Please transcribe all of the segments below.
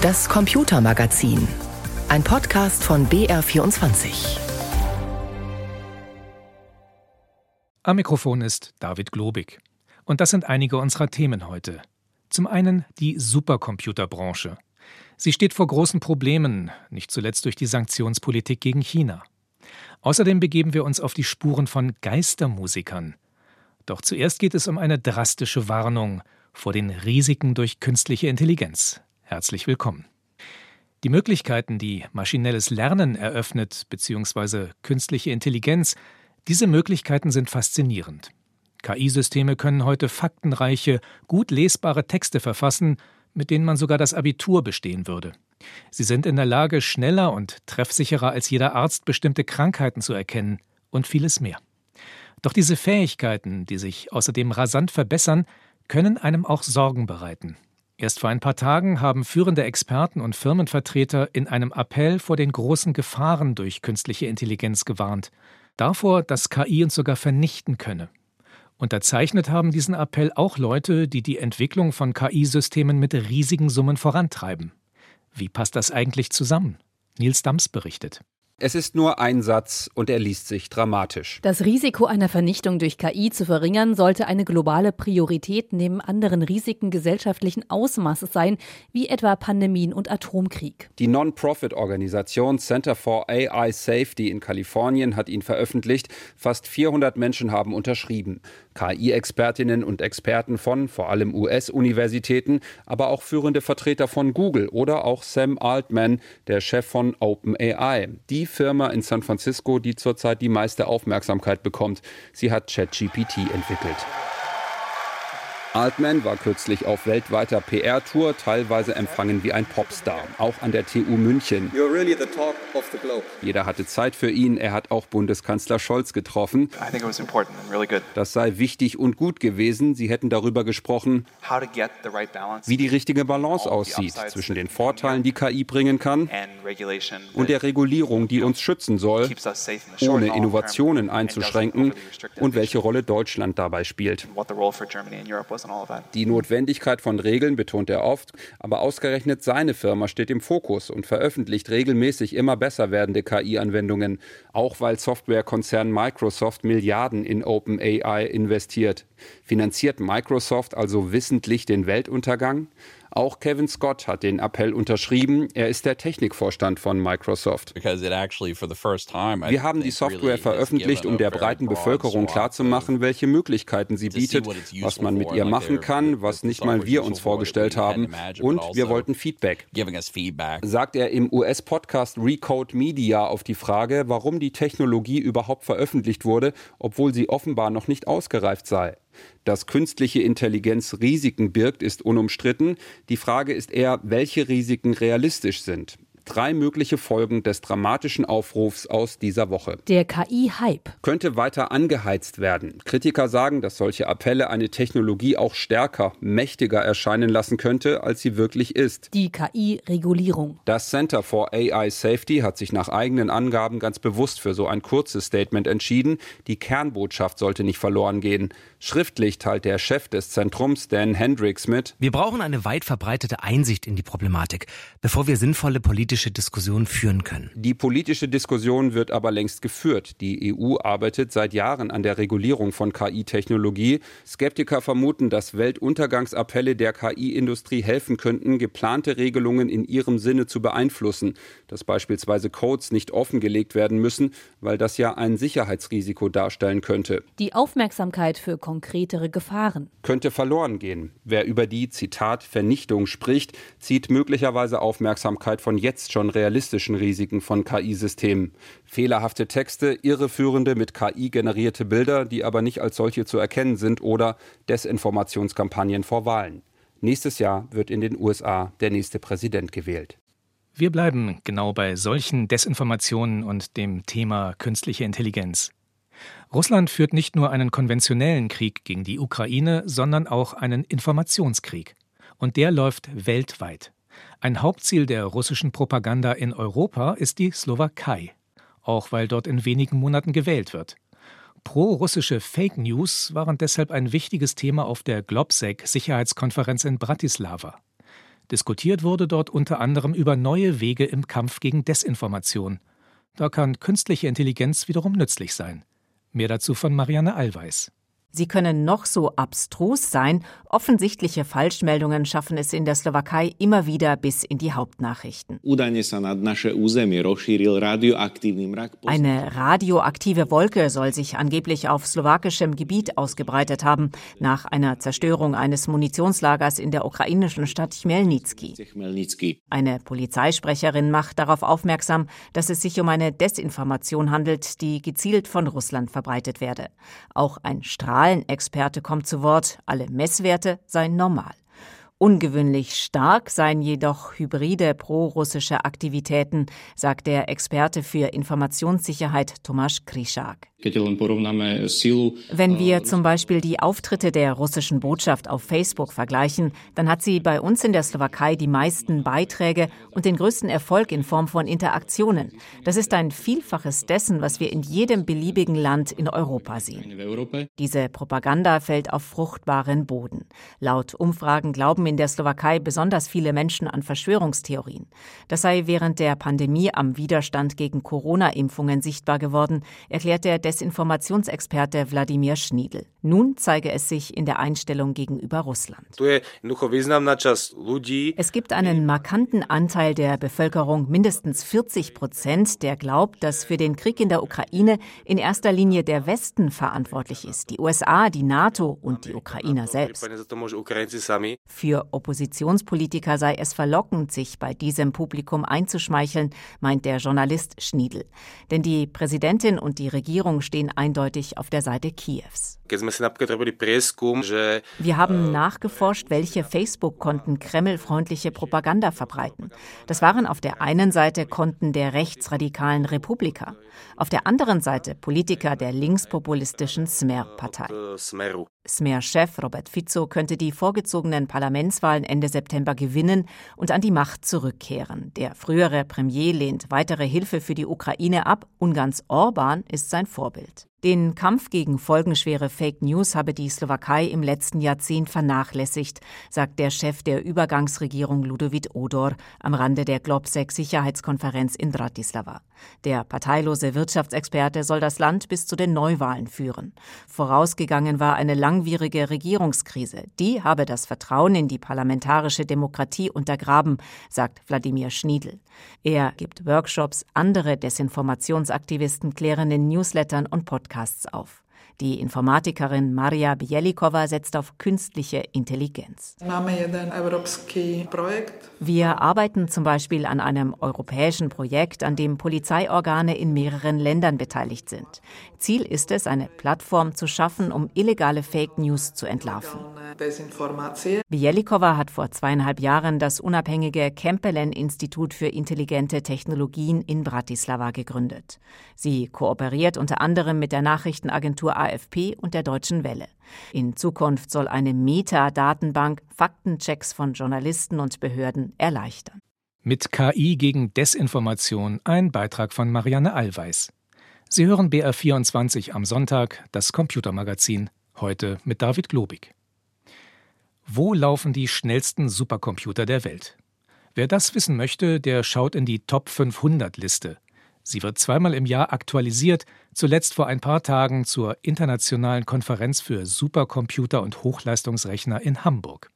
Das Computermagazin. Ein Podcast von BR24. Am Mikrofon ist David Globig. Und das sind einige unserer Themen heute. Zum einen die Supercomputerbranche. Sie steht vor großen Problemen, nicht zuletzt durch die Sanktionspolitik gegen China. Außerdem begeben wir uns auf die Spuren von Geistermusikern. Doch zuerst geht es um eine drastische Warnung vor den Risiken durch künstliche Intelligenz. Herzlich willkommen. Die Möglichkeiten, die maschinelles Lernen eröffnet, bzw. künstliche Intelligenz, diese Möglichkeiten sind faszinierend. KI-Systeme können heute faktenreiche, gut lesbare Texte verfassen, mit denen man sogar das Abitur bestehen würde. Sie sind in der Lage, schneller und treffsicherer als jeder Arzt bestimmte Krankheiten zu erkennen und vieles mehr. Doch diese Fähigkeiten, die sich außerdem rasant verbessern, können einem auch Sorgen bereiten. Erst vor ein paar Tagen haben führende Experten und Firmenvertreter in einem Appell vor den großen Gefahren durch künstliche Intelligenz gewarnt. Davor, dass KI uns sogar vernichten könne. Unterzeichnet haben diesen Appell auch Leute, die die Entwicklung von KI-Systemen mit riesigen Summen vorantreiben. Wie passt das eigentlich zusammen? Nils Dams berichtet. Es ist nur ein Satz und er liest sich dramatisch. Das Risiko einer Vernichtung durch KI zu verringern, sollte eine globale Priorität neben anderen Risiken gesellschaftlichen Ausmaßes sein, wie etwa Pandemien und Atomkrieg. Die Non-Profit-Organisation Center for AI Safety in Kalifornien hat ihn veröffentlicht. Fast 400 Menschen haben unterschrieben. KI-Expertinnen und Experten von vor allem US-Universitäten, aber auch führende Vertreter von Google oder auch Sam Altman, der Chef von OpenAI. Die Firma in San Francisco, die zurzeit die meiste Aufmerksamkeit bekommt. Sie hat ChatGPT entwickelt. Altman war kürzlich auf weltweiter PR-Tour, teilweise empfangen wie ein Popstar, auch an der TU München. Really Jeder hatte Zeit für ihn, er hat auch Bundeskanzler Scholz getroffen. Really das sei wichtig und gut gewesen. Sie hätten darüber gesprochen, right wie die richtige Balance aussieht zwischen den Vorteilen, die KI bringen kann, und der Regulierung, die uns schützen soll, ohne Innovationen einzuschränken und welche Rolle Deutschland dabei spielt. Die Notwendigkeit von Regeln betont er oft, aber ausgerechnet seine Firma steht im Fokus und veröffentlicht regelmäßig immer besser werdende KI-Anwendungen, auch weil Softwarekonzern Microsoft Milliarden in OpenAI investiert. Finanziert Microsoft also wissentlich den Weltuntergang? Auch Kevin Scott hat den Appell unterschrieben. Er ist der Technikvorstand von Microsoft. Wir haben die Software veröffentlicht, um der breiten Bevölkerung klarzumachen, welche Möglichkeiten sie bietet, was man mit ihr machen kann, was nicht mal wir uns vorgestellt haben. Und wir also wollten Feedback. Sagt er im US-Podcast Recode Media auf die Frage, warum die Technologie überhaupt veröffentlicht wurde, obwohl sie offenbar noch nicht ausgereift sei. Dass künstliche Intelligenz Risiken birgt, ist unumstritten. Die Frage ist eher, welche Risiken realistisch sind drei mögliche Folgen des dramatischen Aufrufs aus dieser Woche. Der KI-Hype könnte weiter angeheizt werden. Kritiker sagen, dass solche Appelle eine Technologie auch stärker, mächtiger erscheinen lassen könnte, als sie wirklich ist. Die KI-Regulierung. Das Center for AI Safety hat sich nach eigenen Angaben ganz bewusst für so ein kurzes Statement entschieden. Die Kernbotschaft sollte nicht verloren gehen. Schriftlich teilt der Chef des Zentrums, Dan Hendricks, mit. Wir brauchen eine weit verbreitete Einsicht in die Problematik, bevor wir sinnvolle politische politische Diskussion führen können. Die politische Diskussion wird aber längst geführt. Die EU arbeitet seit Jahren an der Regulierung von KI-Technologie. Skeptiker vermuten, dass Weltuntergangsappelle der KI-Industrie helfen könnten, geplante Regelungen in ihrem Sinne zu beeinflussen, dass beispielsweise Codes nicht offengelegt werden müssen, weil das ja ein Sicherheitsrisiko darstellen könnte. Die Aufmerksamkeit für konkretere Gefahren könnte verloren gehen. Wer über die Zitat Vernichtung spricht, zieht möglicherweise Aufmerksamkeit von jetzt jetzt schon realistischen Risiken von KI-Systemen. Fehlerhafte Texte, irreführende mit KI generierte Bilder, die aber nicht als solche zu erkennen sind oder Desinformationskampagnen vor Wahlen. Nächstes Jahr wird in den USA der nächste Präsident gewählt. Wir bleiben genau bei solchen Desinformationen und dem Thema künstliche Intelligenz. Russland führt nicht nur einen konventionellen Krieg gegen die Ukraine, sondern auch einen Informationskrieg. Und der läuft weltweit. Ein Hauptziel der russischen Propaganda in Europa ist die Slowakei, auch weil dort in wenigen Monaten gewählt wird. Pro-russische Fake News waren deshalb ein wichtiges Thema auf der Globsec Sicherheitskonferenz in Bratislava. Diskutiert wurde dort unter anderem über neue Wege im Kampf gegen Desinformation. Da kann künstliche Intelligenz wiederum nützlich sein. Mehr dazu von Marianne Allweis. Sie können noch so abstrus sein, offensichtliche Falschmeldungen schaffen es in der Slowakei immer wieder bis in die Hauptnachrichten. Eine radioaktive Wolke soll sich angeblich auf slowakischem Gebiet ausgebreitet haben, nach einer Zerstörung eines Munitionslagers in der ukrainischen Stadt Chmelnytsky. Eine Polizeisprecherin macht darauf aufmerksam, dass es sich um eine Desinformation handelt, die gezielt von Russland verbreitet werde. Auch ein Strahl Strahlenexperte kommt zu Wort, alle Messwerte seien normal. Ungewöhnlich stark seien jedoch hybride prorussische Aktivitäten, sagt der Experte für Informationssicherheit Tomasz Krischak. Wenn wir zum Beispiel die Auftritte der russischen Botschaft auf Facebook vergleichen, dann hat sie bei uns in der Slowakei die meisten Beiträge und den größten Erfolg in Form von Interaktionen. Das ist ein Vielfaches dessen, was wir in jedem beliebigen Land in Europa sehen. Diese Propaganda fällt auf fruchtbaren Boden. Laut Umfragen glauben in der Slowakei besonders viele Menschen an Verschwörungstheorien. Das sei während der Pandemie am Widerstand gegen Corona-Impfungen sichtbar geworden, erklärt der Desinformationsexperte Wladimir Schniedl. Nun zeige es sich in der Einstellung gegenüber Russland. Es gibt einen markanten Anteil der Bevölkerung, mindestens 40 Prozent, der glaubt, dass für den Krieg in der Ukraine in erster Linie der Westen verantwortlich ist, die USA, die NATO und die Ukrainer selbst. Für Oppositionspolitiker sei es verlockend, sich bei diesem Publikum einzuschmeicheln, meint der Journalist Schniedl. Denn die Präsidentin und die Regierung stehen eindeutig auf der Seite Kiews. Wir haben nachgeforscht, welche Facebook-Konten kremlfreundliche Propaganda verbreiten. Das waren auf der einen Seite Konten der rechtsradikalen Republika, auf der anderen Seite Politiker der linkspopulistischen Smer-Partei. Smer-Chef Robert Fico könnte die vorgezogenen Parlamentswahlen Ende September gewinnen und an die Macht zurückkehren. Der frühere Premier lehnt weitere Hilfe für die Ukraine ab. Ungarns Orban ist sein Vorbild. Den Kampf gegen folgenschwere Fake News habe die Slowakei im letzten Jahrzehnt vernachlässigt, sagt der Chef der Übergangsregierung Ludovic Odor am Rande der Globsec Sicherheitskonferenz in Bratislava. Der parteilose Wirtschaftsexperte soll das Land bis zu den Neuwahlen führen. Vorausgegangen war eine langwierige Regierungskrise. Die habe das Vertrauen in die parlamentarische Demokratie untergraben, sagt Wladimir Schniedl. Er gibt Workshops, andere Desinformationsaktivisten klären in Newslettern und Podcasts Podcasts auf. Die Informatikerin Maria Bielikova setzt auf künstliche Intelligenz. Wir arbeiten zum Beispiel an einem europäischen Projekt, an dem Polizeiorgane in mehreren Ländern beteiligt sind. Ziel ist es, eine Plattform zu schaffen, um illegale Fake News zu entlarven. Bielikova hat vor zweieinhalb Jahren das unabhängige Kempelen-Institut für intelligente Technologien in Bratislava gegründet. Sie kooperiert unter anderem mit der Nachrichtenagentur AFP und der Deutschen Welle. In Zukunft soll eine Metadatenbank Faktenchecks von Journalisten und Behörden erleichtern. Mit KI gegen Desinformation ein Beitrag von Marianne Allweis. Sie hören BR24 am Sonntag, das Computermagazin, heute mit David Globig. Wo laufen die schnellsten Supercomputer der Welt? Wer das wissen möchte, der schaut in die Top 500 Liste. Sie wird zweimal im Jahr aktualisiert, zuletzt vor ein paar Tagen zur internationalen Konferenz für Supercomputer und Hochleistungsrechner in Hamburg.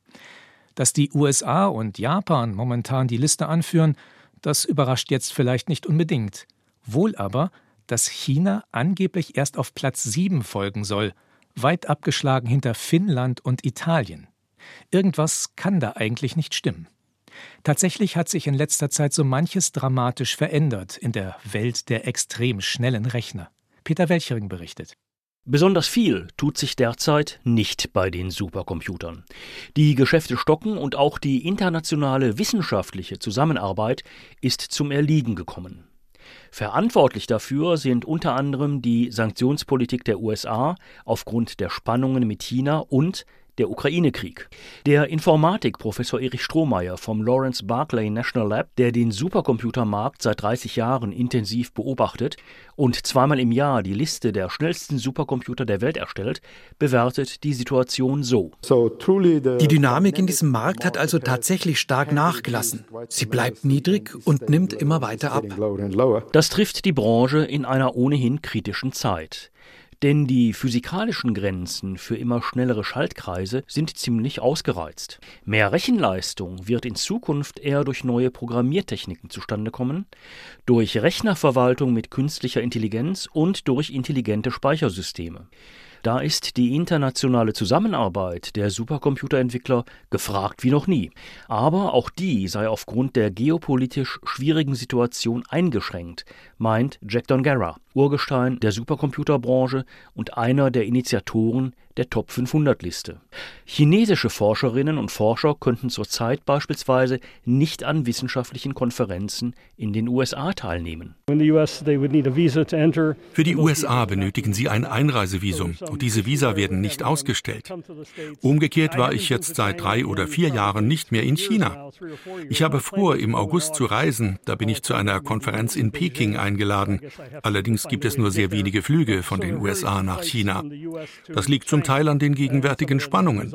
Dass die USA und Japan momentan die Liste anführen, das überrascht jetzt vielleicht nicht unbedingt. Wohl aber, dass China angeblich erst auf Platz 7 folgen soll, weit abgeschlagen hinter Finnland und Italien. Irgendwas kann da eigentlich nicht stimmen. Tatsächlich hat sich in letzter Zeit so manches dramatisch verändert in der Welt der extrem schnellen Rechner. Peter Welchering berichtet. Besonders viel tut sich derzeit nicht bei den Supercomputern. Die Geschäfte stocken und auch die internationale wissenschaftliche Zusammenarbeit ist zum Erliegen gekommen. Verantwortlich dafür sind unter anderem die Sanktionspolitik der USA aufgrund der Spannungen mit China und der Ukraine-Krieg. Der Informatikprofessor Erich Strohmeier vom Lawrence Barclay National Lab, der den Supercomputermarkt seit 30 Jahren intensiv beobachtet und zweimal im Jahr die Liste der schnellsten Supercomputer der Welt erstellt, bewertet die Situation so. Die Dynamik in diesem Markt hat also tatsächlich stark nachgelassen. Sie bleibt niedrig und nimmt immer weiter ab. Das trifft die Branche in einer ohnehin kritischen Zeit. Denn die physikalischen Grenzen für immer schnellere Schaltkreise sind ziemlich ausgereizt. Mehr Rechenleistung wird in Zukunft eher durch neue Programmiertechniken zustande kommen, durch Rechnerverwaltung mit künstlicher Intelligenz und durch intelligente Speichersysteme. Da ist die internationale Zusammenarbeit der Supercomputerentwickler gefragt wie noch nie. Aber auch die sei aufgrund der geopolitisch schwierigen Situation eingeschränkt, meint Jack Dongarra, Urgestein der Supercomputerbranche und einer der Initiatoren der Top 500 Liste. Chinesische Forscherinnen und Forscher könnten zurzeit beispielsweise nicht an wissenschaftlichen Konferenzen in den USA teilnehmen. Für die USA benötigen sie ein Einreisevisum und diese Visa werden nicht ausgestellt. Umgekehrt war ich jetzt seit drei oder vier Jahren nicht mehr in China. Ich habe vor, im August zu reisen, da bin ich zu einer Konferenz in Peking eingeladen. Allerdings gibt es nur sehr wenige Flüge von den USA nach China. Das liegt zum Teil an den gegenwärtigen Spannungen.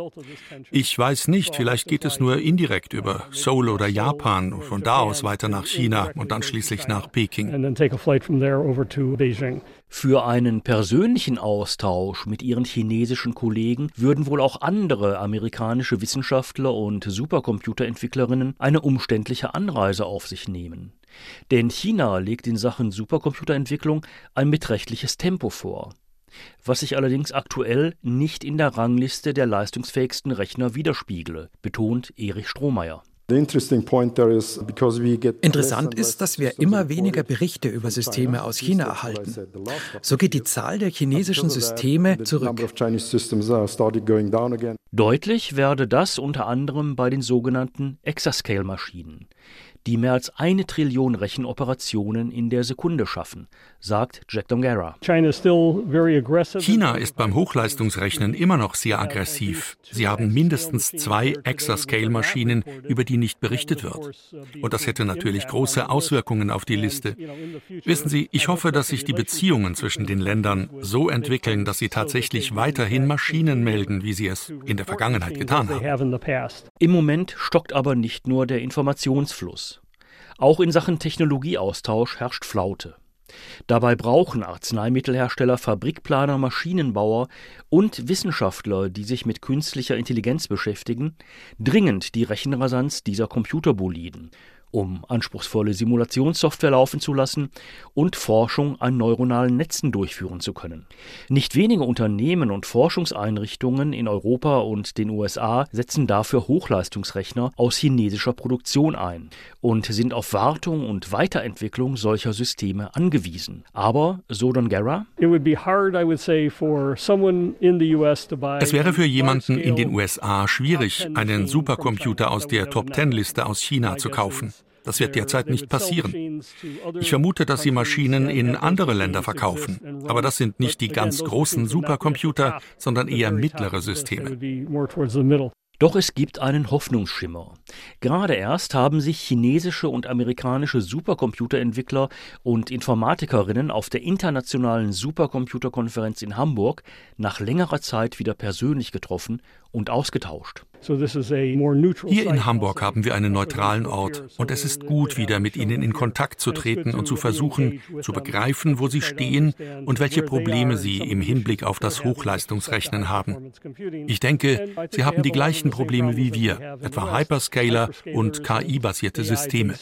Ich weiß nicht, vielleicht geht es nur indirekt über Seoul oder Japan und von da aus weiter nach China und dann schließlich nach Peking. Für einen persönlichen Austausch mit ihren chinesischen Kollegen würden wohl auch andere amerikanische Wissenschaftler und Supercomputerentwicklerinnen eine umständliche Anreise auf sich nehmen. Denn China legt in Sachen Supercomputerentwicklung ein beträchtliches Tempo vor was sich allerdings aktuell nicht in der Rangliste der leistungsfähigsten Rechner widerspiegle, betont Erich Strohmeier. Interessant ist, dass wir immer weniger Berichte über Systeme aus China erhalten. So geht die Zahl der chinesischen Systeme zurück. Deutlich werde das unter anderem bei den sogenannten Exascale-Maschinen die mehr als eine Trillion Rechenoperationen in der Sekunde schaffen, sagt Jack Dongara. China ist beim Hochleistungsrechnen immer noch sehr aggressiv. Sie haben mindestens zwei Exascale-Maschinen, über die nicht berichtet wird. Und das hätte natürlich große Auswirkungen auf die Liste. Wissen Sie, ich hoffe, dass sich die Beziehungen zwischen den Ländern so entwickeln, dass sie tatsächlich weiterhin Maschinen melden, wie sie es in der Vergangenheit getan haben. Im Moment stockt aber nicht nur der Informationsfluss. Auch in Sachen Technologieaustausch herrscht Flaute. Dabei brauchen Arzneimittelhersteller, Fabrikplaner, Maschinenbauer und Wissenschaftler, die sich mit künstlicher Intelligenz beschäftigen, dringend die Rechenrasanz dieser Computerboliden um anspruchsvolle Simulationssoftware laufen zu lassen und Forschung an neuronalen Netzen durchführen zu können. Nicht wenige Unternehmen und Forschungseinrichtungen in Europa und den USA setzen dafür Hochleistungsrechner aus chinesischer Produktion ein und sind auf Wartung und Weiterentwicklung solcher Systeme angewiesen. Aber, so Don Guerra, es wäre für jemanden in den USA schwierig, einen Supercomputer aus der Top-10-Liste aus China zu kaufen. Das wird derzeit nicht passieren. Ich vermute, dass sie Maschinen in andere Länder verkaufen. Aber das sind nicht die ganz großen Supercomputer, sondern eher mittlere Systeme. Doch es gibt einen Hoffnungsschimmer. Gerade erst haben sich chinesische und amerikanische Supercomputerentwickler und Informatikerinnen auf der internationalen Supercomputerkonferenz in Hamburg nach längerer Zeit wieder persönlich getroffen und ausgetauscht. Hier in Hamburg haben wir einen neutralen Ort und es ist gut, wieder mit ihnen in Kontakt zu treten und zu versuchen, zu begreifen, wo sie stehen und welche Probleme sie im Hinblick auf das Hochleistungsrechnen haben. Ich denke, sie haben die gleichen Probleme wie wir, etwa Hyperscaler und KI-basierte Systeme.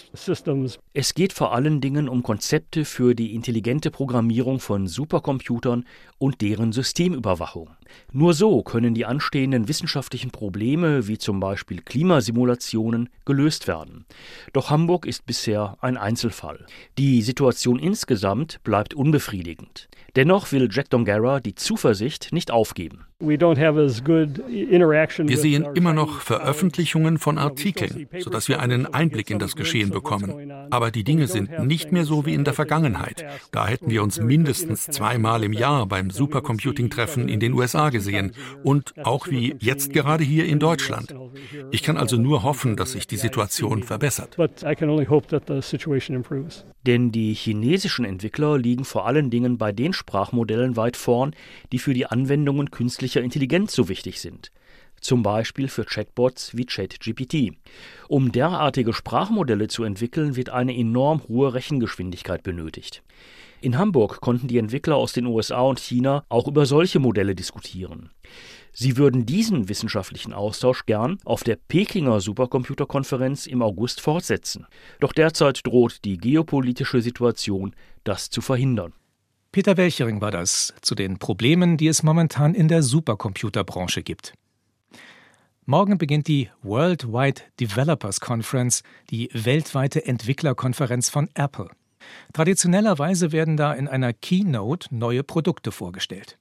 Es geht vor allen Dingen um Konzepte für die intelligente Programmierung von Supercomputern und deren Systemüberwachung. Nur so können die anstehenden wissenschaftlichen Probleme wie zum Beispiel Klimasimulationen gelöst werden. Doch Hamburg ist bisher ein Einzelfall. Die Situation insgesamt bleibt unbefriedigend. Dennoch will Jack Dongara die Zuversicht nicht aufgeben. Wir sehen immer noch Veröffentlichungen von Artikeln, sodass wir einen Einblick in das Geschehen bekommen. Aber die Dinge sind nicht mehr so wie in der Vergangenheit. Da hätten wir uns mindestens zweimal im Jahr beim Supercomputing-Treffen in den USA gesehen und auch wie jetzt gerade hier in Deutschland. Ich kann also nur hoffen, dass sich die Situation verbessert. Denn die chinesischen Entwickler liegen vor allen Dingen bei den Sprachmodellen weit vorn, die für die Anwendungen künstlicher Intelligenz so wichtig sind. Zum Beispiel für Chatbots wie ChatGPT. Um derartige Sprachmodelle zu entwickeln, wird eine enorm hohe Rechengeschwindigkeit benötigt. In Hamburg konnten die Entwickler aus den USA und China auch über solche Modelle diskutieren. Sie würden diesen wissenschaftlichen Austausch gern auf der Pekinger Supercomputerkonferenz im August fortsetzen. Doch derzeit droht die geopolitische Situation, das zu verhindern. Peter Welchering war das zu den Problemen, die es momentan in der Supercomputerbranche gibt. Morgen beginnt die Worldwide Developers Conference, die weltweite Entwicklerkonferenz von Apple. Traditionellerweise werden da in einer Keynote neue Produkte vorgestellt.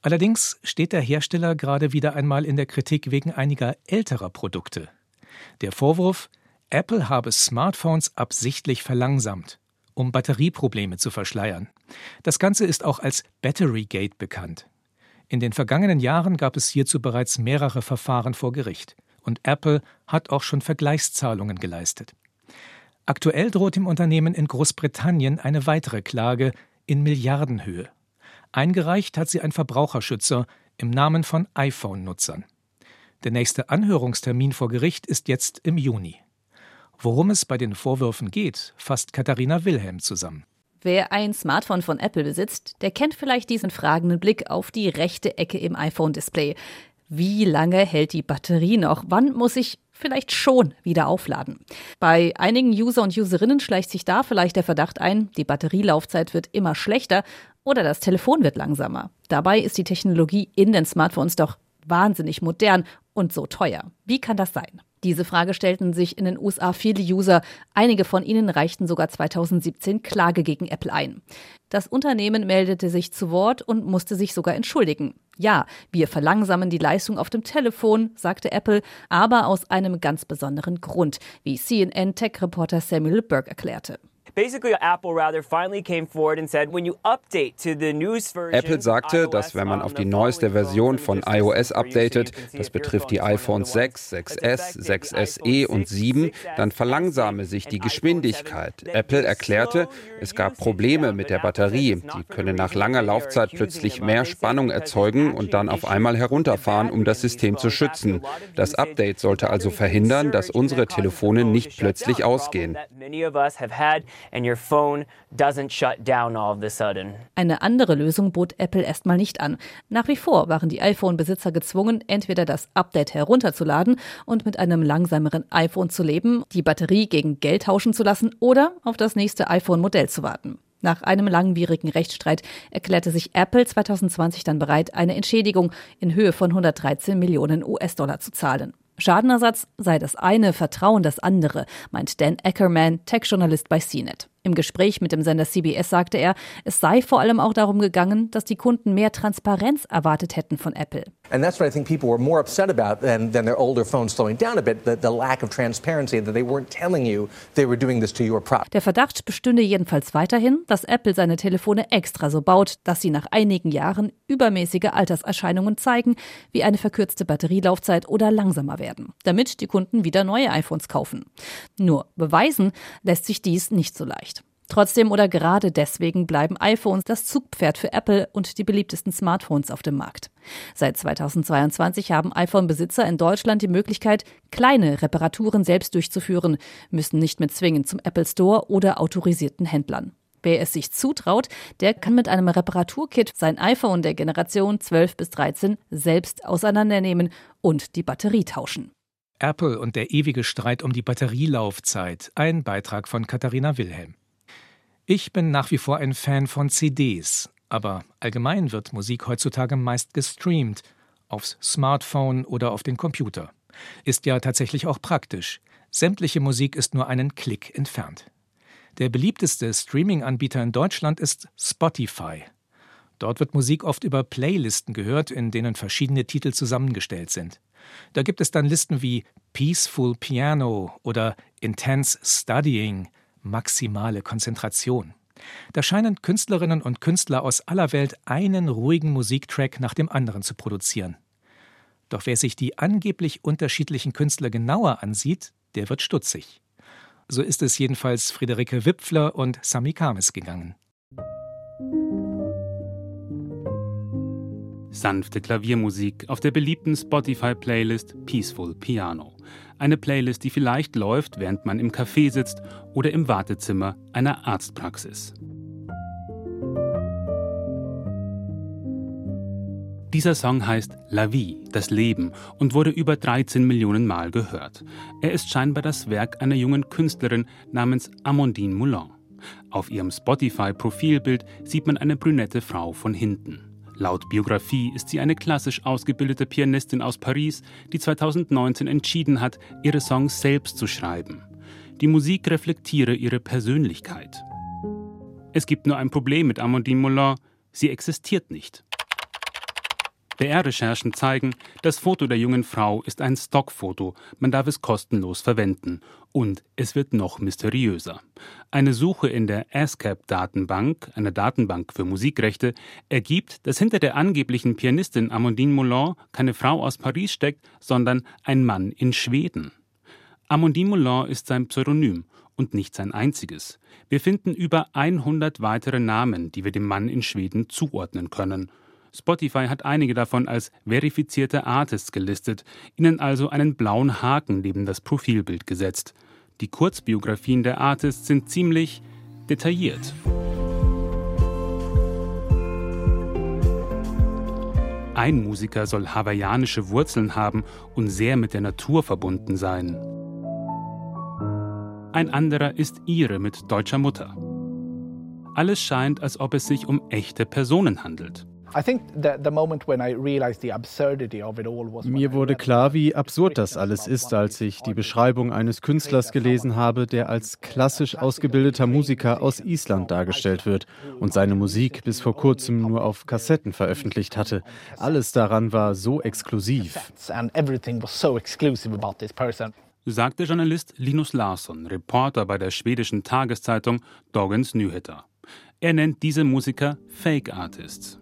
Allerdings steht der Hersteller gerade wieder einmal in der Kritik wegen einiger älterer Produkte. Der Vorwurf, Apple habe Smartphones absichtlich verlangsamt, um Batterieprobleme zu verschleiern. Das Ganze ist auch als Batterygate bekannt. In den vergangenen Jahren gab es hierzu bereits mehrere Verfahren vor Gericht, und Apple hat auch schon Vergleichszahlungen geleistet. Aktuell droht dem Unternehmen in Großbritannien eine weitere Klage in Milliardenhöhe. Eingereicht hat sie ein Verbraucherschützer im Namen von iPhone-Nutzern. Der nächste Anhörungstermin vor Gericht ist jetzt im Juni. Worum es bei den Vorwürfen geht, fasst Katharina Wilhelm zusammen. Wer ein Smartphone von Apple besitzt, der kennt vielleicht diesen fragenden Blick auf die rechte Ecke im iPhone-Display. Wie lange hält die Batterie noch? Wann muss ich vielleicht schon wieder aufladen? Bei einigen User und Userinnen schleicht sich da vielleicht der Verdacht ein, die Batterielaufzeit wird immer schlechter oder das Telefon wird langsamer. Dabei ist die Technologie in den Smartphones doch wahnsinnig modern und so teuer. Wie kann das sein? Diese Frage stellten sich in den USA viele User. Einige von ihnen reichten sogar 2017 Klage gegen Apple ein. Das Unternehmen meldete sich zu Wort und musste sich sogar entschuldigen. Ja, wir verlangsamen die Leistung auf dem Telefon, sagte Apple, aber aus einem ganz besonderen Grund, wie CNN-Tech-Reporter Samuel Burke erklärte. Apple sagte, dass wenn man auf die neueste Version von iOS updatet, das betrifft die iPhones 6, 6S, 6SE und 7, dann verlangsame sich die Geschwindigkeit. Apple erklärte, es gab Probleme mit der Batterie. Die könne nach langer Laufzeit plötzlich mehr Spannung erzeugen und dann auf einmal herunterfahren, um das System zu schützen. Das Update sollte also verhindern, dass unsere Telefone nicht plötzlich ausgehen and your phone doesn't shut down all of a sudden. Eine andere Lösung bot Apple erstmal nicht an. Nach wie vor waren die iPhone-Besitzer gezwungen, entweder das Update herunterzuladen und mit einem langsameren iPhone zu leben, die Batterie gegen Geld tauschen zu lassen oder auf das nächste iPhone-Modell zu warten. Nach einem langwierigen Rechtsstreit erklärte sich Apple 2020 dann bereit, eine Entschädigung in Höhe von 113 Millionen US-Dollar zu zahlen. Schadenersatz sei das eine, Vertrauen das andere, meint Dan Ackerman, Tech-Journalist bei CNET. Im Gespräch mit dem Sender CBS sagte er, es sei vor allem auch darum gegangen, dass die Kunden mehr Transparenz erwartet hätten von Apple. And that's what I think people were more upset about than, than their older phones slowing down a bit, the, the lack of transparency, that they weren't telling you they were doing this to your product. Der Verdacht bestünde jedenfalls weiterhin, dass Apple seine Telefone extra so baut, dass sie nach einigen Jahren übermäßige Alterserscheinungen zeigen, wie eine verkürzte Batterielaufzeit oder langsamer werden, damit die Kunden wieder neue iPhones kaufen. Nur beweisen lässt sich dies nicht so leicht. Trotzdem oder gerade deswegen bleiben iPhones das Zugpferd für Apple und die beliebtesten Smartphones auf dem Markt. Seit 2022 haben iPhone-Besitzer in Deutschland die Möglichkeit, kleine Reparaturen selbst durchzuführen, müssen nicht mehr zwingend zum Apple Store oder autorisierten Händlern. Wer es sich zutraut, der kann mit einem Reparaturkit sein iPhone der Generation 12 bis 13 selbst auseinandernehmen und die Batterie tauschen. Apple und der ewige Streit um die Batterielaufzeit. Ein Beitrag von Katharina Wilhelm. Ich bin nach wie vor ein Fan von CDs, aber allgemein wird Musik heutzutage meist gestreamt, aufs Smartphone oder auf den Computer. Ist ja tatsächlich auch praktisch. Sämtliche Musik ist nur einen Klick entfernt. Der beliebteste Streaming-Anbieter in Deutschland ist Spotify. Dort wird Musik oft über Playlisten gehört, in denen verschiedene Titel zusammengestellt sind. Da gibt es dann Listen wie Peaceful Piano oder Intense Studying, maximale Konzentration. Da scheinen Künstlerinnen und Künstler aus aller Welt einen ruhigen Musiktrack nach dem anderen zu produzieren. Doch wer sich die angeblich unterschiedlichen Künstler genauer ansieht, der wird stutzig. So ist es jedenfalls Friederike Wipfler und Sami Kames gegangen. Sanfte Klaviermusik auf der beliebten Spotify-Playlist Peaceful Piano. Eine Playlist, die vielleicht läuft, während man im Café sitzt oder im Wartezimmer einer Arztpraxis. Dieser Song heißt La Vie, das Leben, und wurde über 13 Millionen Mal gehört. Er ist scheinbar das Werk einer jungen Künstlerin namens Amandine Moulin. Auf ihrem Spotify-Profilbild sieht man eine brünette Frau von hinten. Laut Biografie ist sie eine klassisch ausgebildete Pianistin aus Paris, die 2019 entschieden hat, ihre Songs selbst zu schreiben. Die Musik reflektiere ihre Persönlichkeit. Es gibt nur ein Problem mit Amandine Moulin, sie existiert nicht. BR-Recherchen zeigen, das Foto der jungen Frau ist ein Stockfoto, man darf es kostenlos verwenden. Und es wird noch mysteriöser. Eine Suche in der ASCAP-Datenbank, einer Datenbank für Musikrechte, ergibt, dass hinter der angeblichen Pianistin Amandine Moulin keine Frau aus Paris steckt, sondern ein Mann in Schweden. Amandine Moulin ist sein Pseudonym und nicht sein einziges. Wir finden über 100 weitere Namen, die wir dem Mann in Schweden zuordnen können. Spotify hat einige davon als verifizierte Artists gelistet, ihnen also einen blauen Haken neben das Profilbild gesetzt. Die Kurzbiografien der Artists sind ziemlich detailliert. Ein Musiker soll hawaiianische Wurzeln haben und sehr mit der Natur verbunden sein. Ein anderer ist Ire mit deutscher Mutter. Alles scheint, als ob es sich um echte Personen handelt. Mir wurde klar, wie absurd das alles ist, als ich die Beschreibung eines Künstlers gelesen habe, der als klassisch ausgebildeter Musiker aus Island dargestellt wird und seine Musik bis vor kurzem nur auf Kassetten veröffentlicht hatte. Alles daran war so exklusiv. Sagte Journalist Linus Larsson, Reporter bei der schwedischen Tageszeitung Dagens Nyheter. Er nennt diese Musiker Fake Artists.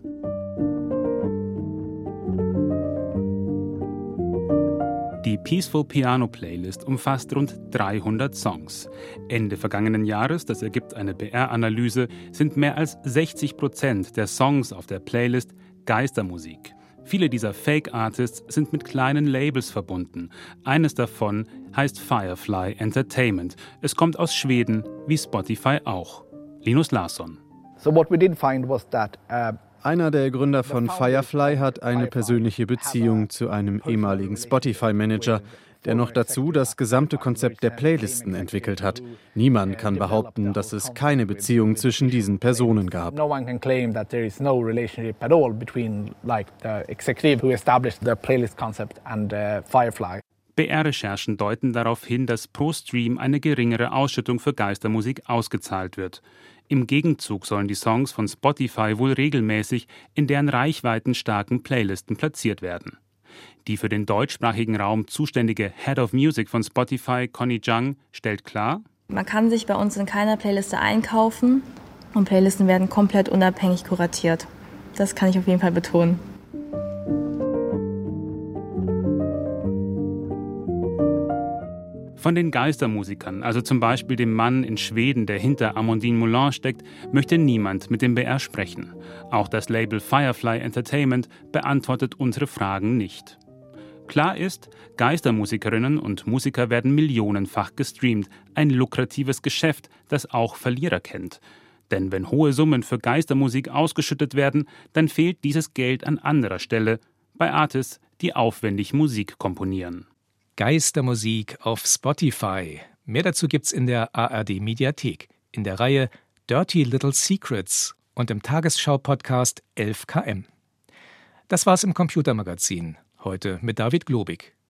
Peaceful Piano Playlist umfasst rund 300 Songs. Ende vergangenen Jahres, das ergibt eine BR-Analyse, sind mehr als 60 Prozent der Songs auf der Playlist Geistermusik. Viele dieser Fake-Artists sind mit kleinen Labels verbunden. Eines davon heißt Firefly Entertainment. Es kommt aus Schweden, wie Spotify auch. Linus Larsson. So what we did find was that uh einer der Gründer von Firefly hat eine persönliche Beziehung zu einem ehemaligen Spotify-Manager, der noch dazu das gesamte Konzept der Playlisten entwickelt hat. Niemand kann behaupten, dass es keine Beziehung zwischen diesen Personen gab. BR-Recherchen deuten darauf hin, dass pro Stream eine geringere Ausschüttung für Geistermusik ausgezahlt wird. Im Gegenzug sollen die Songs von Spotify wohl regelmäßig in deren reichweitenstarken Playlisten platziert werden. Die für den deutschsprachigen Raum zuständige Head of Music von Spotify, Connie Jung, stellt klar, man kann sich bei uns in keiner Playliste einkaufen und Playlisten werden komplett unabhängig kuratiert. Das kann ich auf jeden Fall betonen. Von den Geistermusikern, also zum Beispiel dem Mann in Schweden, der hinter Amandine Moulin steckt, möchte niemand mit dem BR sprechen. Auch das Label Firefly Entertainment beantwortet unsere Fragen nicht. Klar ist, Geistermusikerinnen und Musiker werden millionenfach gestreamt, ein lukratives Geschäft, das auch Verlierer kennt. Denn wenn hohe Summen für Geistermusik ausgeschüttet werden, dann fehlt dieses Geld an anderer Stelle, bei Artists, die aufwendig Musik komponieren. Geistermusik auf Spotify. Mehr dazu gibt's in der ARD Mediathek, in der Reihe Dirty Little Secrets und im Tagesschau-Podcast 11KM. Das war's im Computermagazin. Heute mit David Globig.